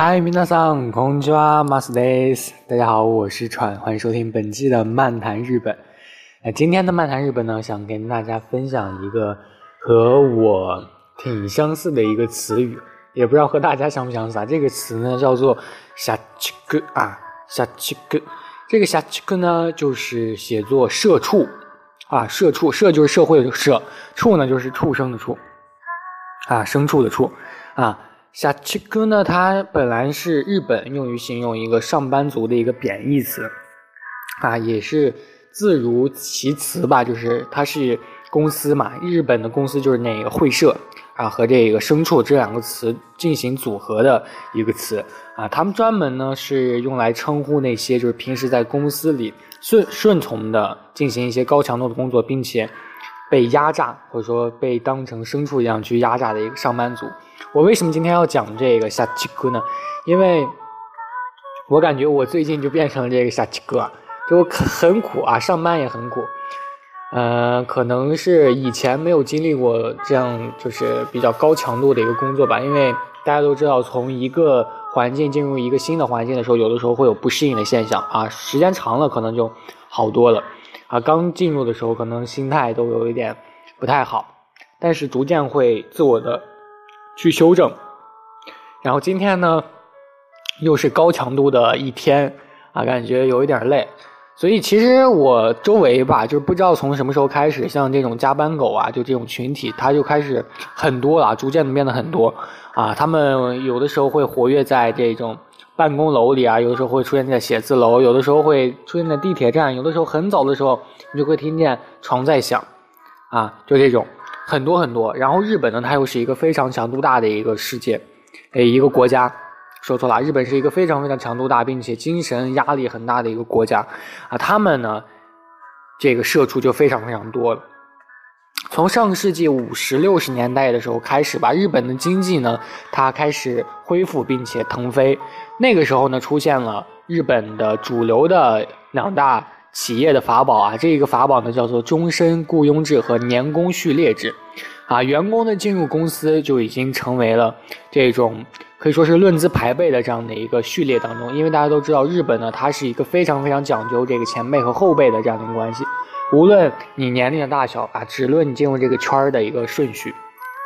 嗨，皆さん、こんにちは、マスです。大家好，我是川，欢迎收听本期的漫谈日本。那今天的漫谈日本呢，想跟大家分享一个和我挺相似的一个词语，也不知道和大家相不相似啊。这个词呢叫做“下七个”啊，“下七个”。这个“下七个”呢，就是写作“社畜”啊，“社畜”社就是社会的“社”，“畜”呢就是畜生的“畜”啊，牲畜的“畜”啊。 下七哥呢？它本来是日本用于形容一个上班族的一个贬义词，啊，也是字如其词吧，就是它是公司嘛，日本的公司就是那个会社啊，和这个牲畜这两个词进行组合的一个词啊，他们专门呢是用来称呼那些就是平时在公司里顺顺从的进行一些高强度的工作，并且被压榨或者说被当成牲畜一样去压榨的一个上班族。我为什么今天要讲这个下七哥呢？因为我感觉我最近就变成了这个下七哥，就很苦啊，上班也很苦。嗯，可能是以前没有经历过这样就是比较高强度的一个工作吧。因为大家都知道，从一个环境进入一个新的环境的时候，有的时候会有不适应的现象啊。时间长了可能就好多了啊。刚进入的时候可能心态都有一点不太好，但是逐渐会自我的。去修正，然后今天呢，又是高强度的一天啊，感觉有一点累，所以其实我周围吧，就是不知道从什么时候开始，像这种加班狗啊，就这种群体，它就开始很多了，逐渐的变得很多啊。他们有的时候会活跃在这种办公楼里啊，有的时候会出现在写字楼，有的时候会出现在地铁站，有的时候很早的时候，你就会听见床在响啊，就这种。很多很多，然后日本呢，它又是一个非常强度大的一个世界，诶，一个国家，说错了，日本是一个非常非常强度大，并且精神压力很大的一个国家，啊，他们呢，这个社畜就非常非常多了。从上世纪五十六十年代的时候开始吧，日本的经济呢，它开始恢复并且腾飞，那个时候呢，出现了日本的主流的两大。企业的法宝啊，这一个法宝呢叫做终身雇佣制和年功序列制，啊，员工呢进入公司就已经成为了这种可以说是论资排辈的这样的一个序列当中，因为大家都知道日本呢，它是一个非常非常讲究这个前辈和后辈的这样的一个关系，无论你年龄的大小啊，只论你进入这个圈儿的一个顺序，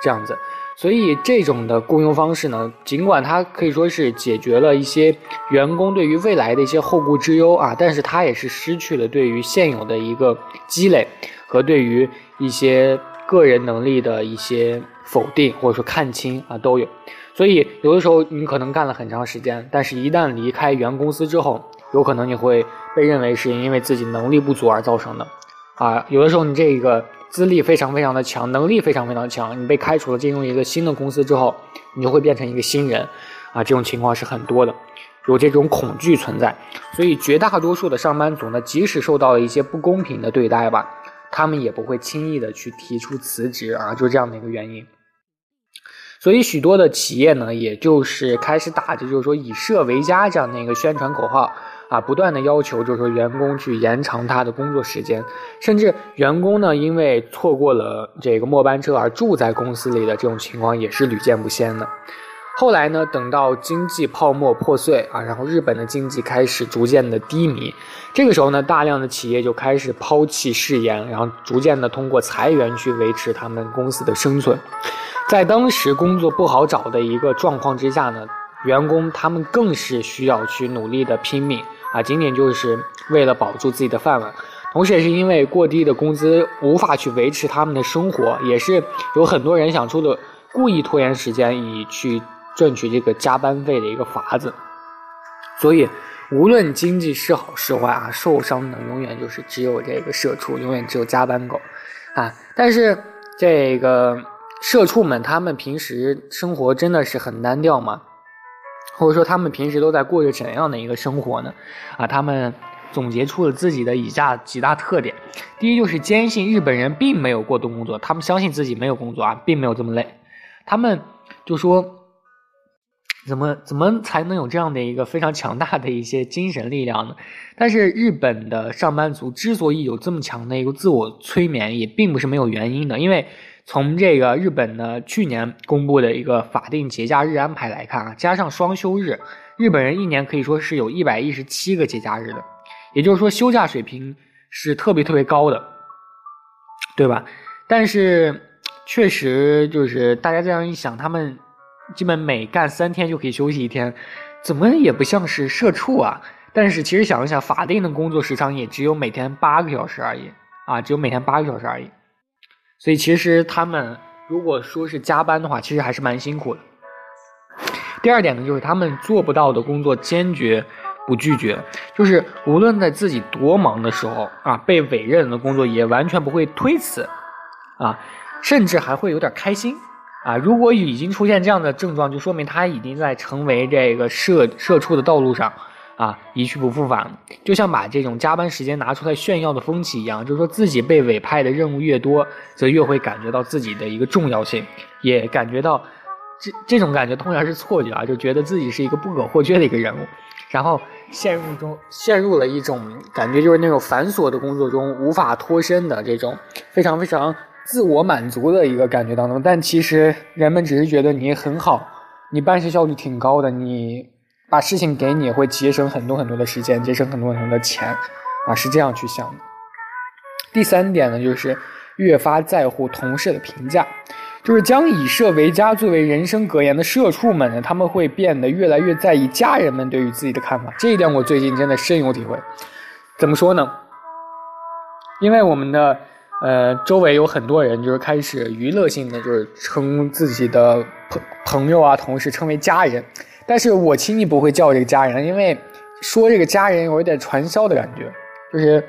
这样子。所以这种的雇佣方式呢，尽管它可以说是解决了一些员工对于未来的一些后顾之忧啊，但是它也是失去了对于现有的一个积累和对于一些个人能力的一些否定或者说看清啊都有。所以有的时候你可能干了很长时间，但是一旦离开原公司之后，有可能你会被认为是因为自己能力不足而造成的啊。有的时候你这个。资历非常非常的强，能力非常非常强。你被开除了，进入一个新的公司之后，你就会变成一个新人，啊，这种情况是很多的，有这种恐惧存在。所以绝大多数的上班族呢，即使受到了一些不公平的对待吧，他们也不会轻易的去提出辞职啊，就这样的一个原因。所以许多的企业呢，也就是开始打着就是说以社为家这样的一个宣传口号。啊，不断的要求就是说员工去延长他的工作时间，甚至员工呢因为错过了这个末班车而住在公司里的这种情况也是屡见不鲜的。后来呢，等到经济泡沫破碎啊，然后日本的经济开始逐渐的低迷，这个时候呢，大量的企业就开始抛弃誓言，然后逐渐的通过裁员去维持他们公司的生存。在当时工作不好找的一个状况之下呢，员工他们更是需要去努力的拼命。啊，仅仅就是为了保住自己的饭碗，同时也是因为过低的工资无法去维持他们的生活，也是有很多人想出了故意拖延时间以去赚取这个加班费的一个法子。所以，无论经济是好是坏啊，受伤的永远就是只有这个社畜，永远只有加班狗啊。但是这个社畜们，他们平时生活真的是很单调吗？或者说他们平时都在过着怎样的一个生活呢？啊，他们总结出了自己的以下几大特点。第一就是坚信日本人并没有过度工作，他们相信自己没有工作啊，并没有这么累。他们就说，怎么怎么才能有这样的一个非常强大的一些精神力量呢？但是日本的上班族之所以有这么强的一个自我催眠，也并不是没有原因的，因为从这个日本呢去年公布的一个法定节假日安排来看啊，加上双休日，日本人一年可以说是有一百一十七个节假日的，也就是说休假水平是特别特别高的，对吧？但是确实就是大家这样一想，他们基本每干三天就可以休息一天，怎么也不像是社畜啊？但是其实想一想，法定的工作时长也只有每天八个小时而已啊，只有每天八个小时而已。所以其实他们如果说是加班的话，其实还是蛮辛苦的。第二点呢，就是他们做不到的工作坚决不拒绝，就是无论在自己多忙的时候啊，被委任的工作也完全不会推辞啊，甚至还会有点开心啊。如果已经出现这样的症状，就说明他已经在成为这个社社畜的道路上。啊，一去不复返，就像把这种加班时间拿出来炫耀的风气一样，就是说自己被委派的任务越多，则越会感觉到自己的一个重要性，也感觉到这这种感觉通常是错觉啊，就觉得自己是一个不可或缺的一个人物，然后陷入中陷入了一种感觉，就是那种繁琐的工作中无法脱身的这种非常非常自我满足的一个感觉当中。但其实人们只是觉得你很好，你办事效率挺高的，你。把事情给你会节省很多很多的时间，节省很多很多的钱，啊，是这样去想的。第三点呢，就是越发在乎同事的评价，就是将以社为家作为人生格言的社畜们呢，他们会变得越来越在意家人们对于自己的看法。这一点我最近真的深有体会。怎么说呢？因为我们的呃周围有很多人，就是开始娱乐性的，就是称自己的朋朋友啊、同事称为家人。但是我轻易不会叫这个家人，因为说这个家人有一点传销的感觉，就是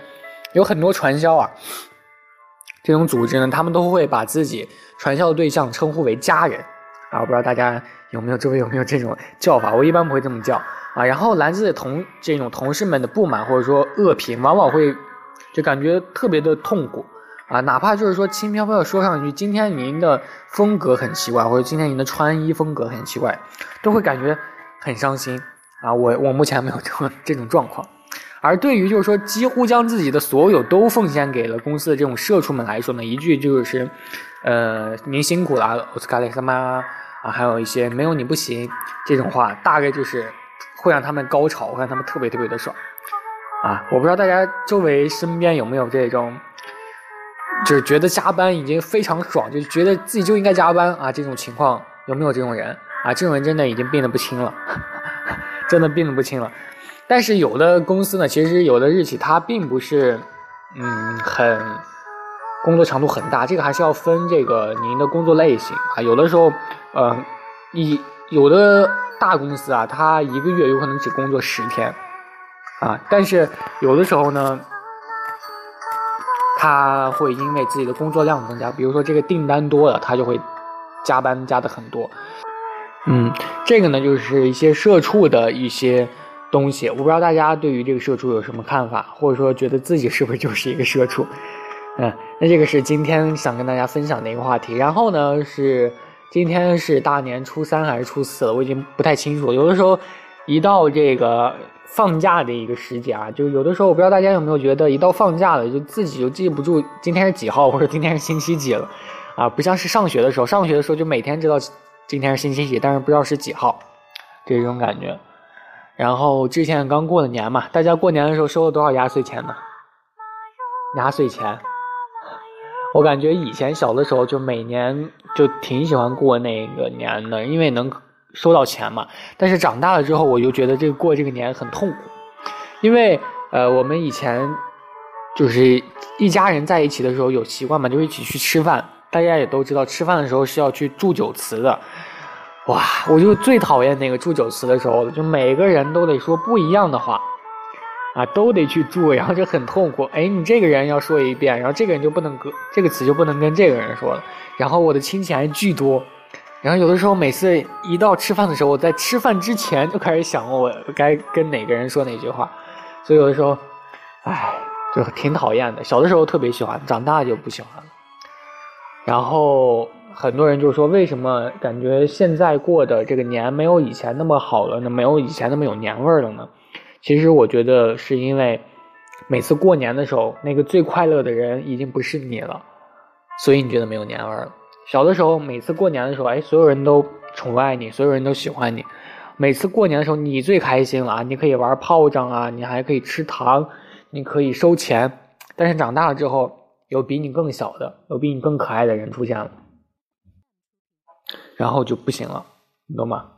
有很多传销啊，这种组织呢，他们都会把自己传销的对象称呼为家人啊，我不知道大家有没有周围有没有这种叫法，我一般不会这么叫啊。然后来自同这种同事们的不满或者说恶评，往往会就感觉特别的痛苦。啊，哪怕就是说轻飘飘的说上一句，今天您的风格很奇怪，或者今天您的穿衣风格很奇怪，都会感觉很伤心啊。我我目前没有这种这种状况，而对于就是说几乎将自己的所有都奉献给了公司的这种社畜们来说呢，一句就是，呃，您辛苦了，奥斯卡雷斯曼啊，还有一些没有你不行这种话，大概就是会让他们高潮，会让他们特别特别的爽啊。我不知道大家周围身边有没有这种。就是觉得加班已经非常爽，就觉得自己就应该加班啊！这种情况有没有这种人啊？这种人真的已经病得不轻了，真的病得不轻了。但是有的公司呢，其实有的日企它并不是，嗯，很工作强度很大，这个还是要分这个您的工作类型啊。有的时候，呃，你有的大公司啊，它一个月有可能只工作十天啊，但是有的时候呢。他会因为自己的工作量增加，比如说这个订单多了，他就会加班加的很多。嗯，这个呢就是一些社畜的一些东西，我不知道大家对于这个社畜有什么看法，或者说觉得自己是不是就是一个社畜？嗯，那这个是今天想跟大家分享的一个话题。然后呢是今天是大年初三还是初四了，我已经不太清楚。有的时候一到这个。放假的一个时节啊，就有的时候我不知道大家有没有觉得，一到放假了，就自己就记不住今天是几号，或者今天是星期几了，啊，不像是上学的时候，上学的时候就每天知道今天是星期几，但是不知道是几号，这种感觉。然后之前刚过了年嘛，大家过年的时候收了多少压岁钱呢？压岁钱，我感觉以前小的时候就每年就挺喜欢过那个年的，因为能。收到钱嘛，但是长大了之后，我就觉得这个过这个年很痛苦，因为呃，我们以前就是一家人在一起的时候有习惯嘛，就一起去吃饭，大家也都知道，吃饭的时候是要去祝酒词的，哇，我就最讨厌那个祝酒词的时候了，就每个人都得说不一样的话，啊，都得去祝，然后就很痛苦。哎，你这个人要说一遍，然后这个人就不能跟这个词就不能跟这个人说了，然后我的亲戚还巨多。然后有的时候，每次一到吃饭的时候，我在吃饭之前就开始想我该跟哪个人说哪句话，所以有的时候，唉，就挺讨厌的。小的时候特别喜欢，长大就不喜欢了。然后很多人就说，为什么感觉现在过的这个年没有以前那么好了呢？没有以前那么有年味了呢？其实我觉得是因为每次过年的时候，那个最快乐的人已经不是你了，所以你觉得没有年味了。小的时候，每次过年的时候，哎，所有人都宠爱你，所有人都喜欢你。每次过年的时候，你最开心了啊！你可以玩炮仗啊，你还可以吃糖，你可以收钱。但是长大了之后，有比你更小的，有比你更可爱的人出现了，然后就不行了，你懂吗？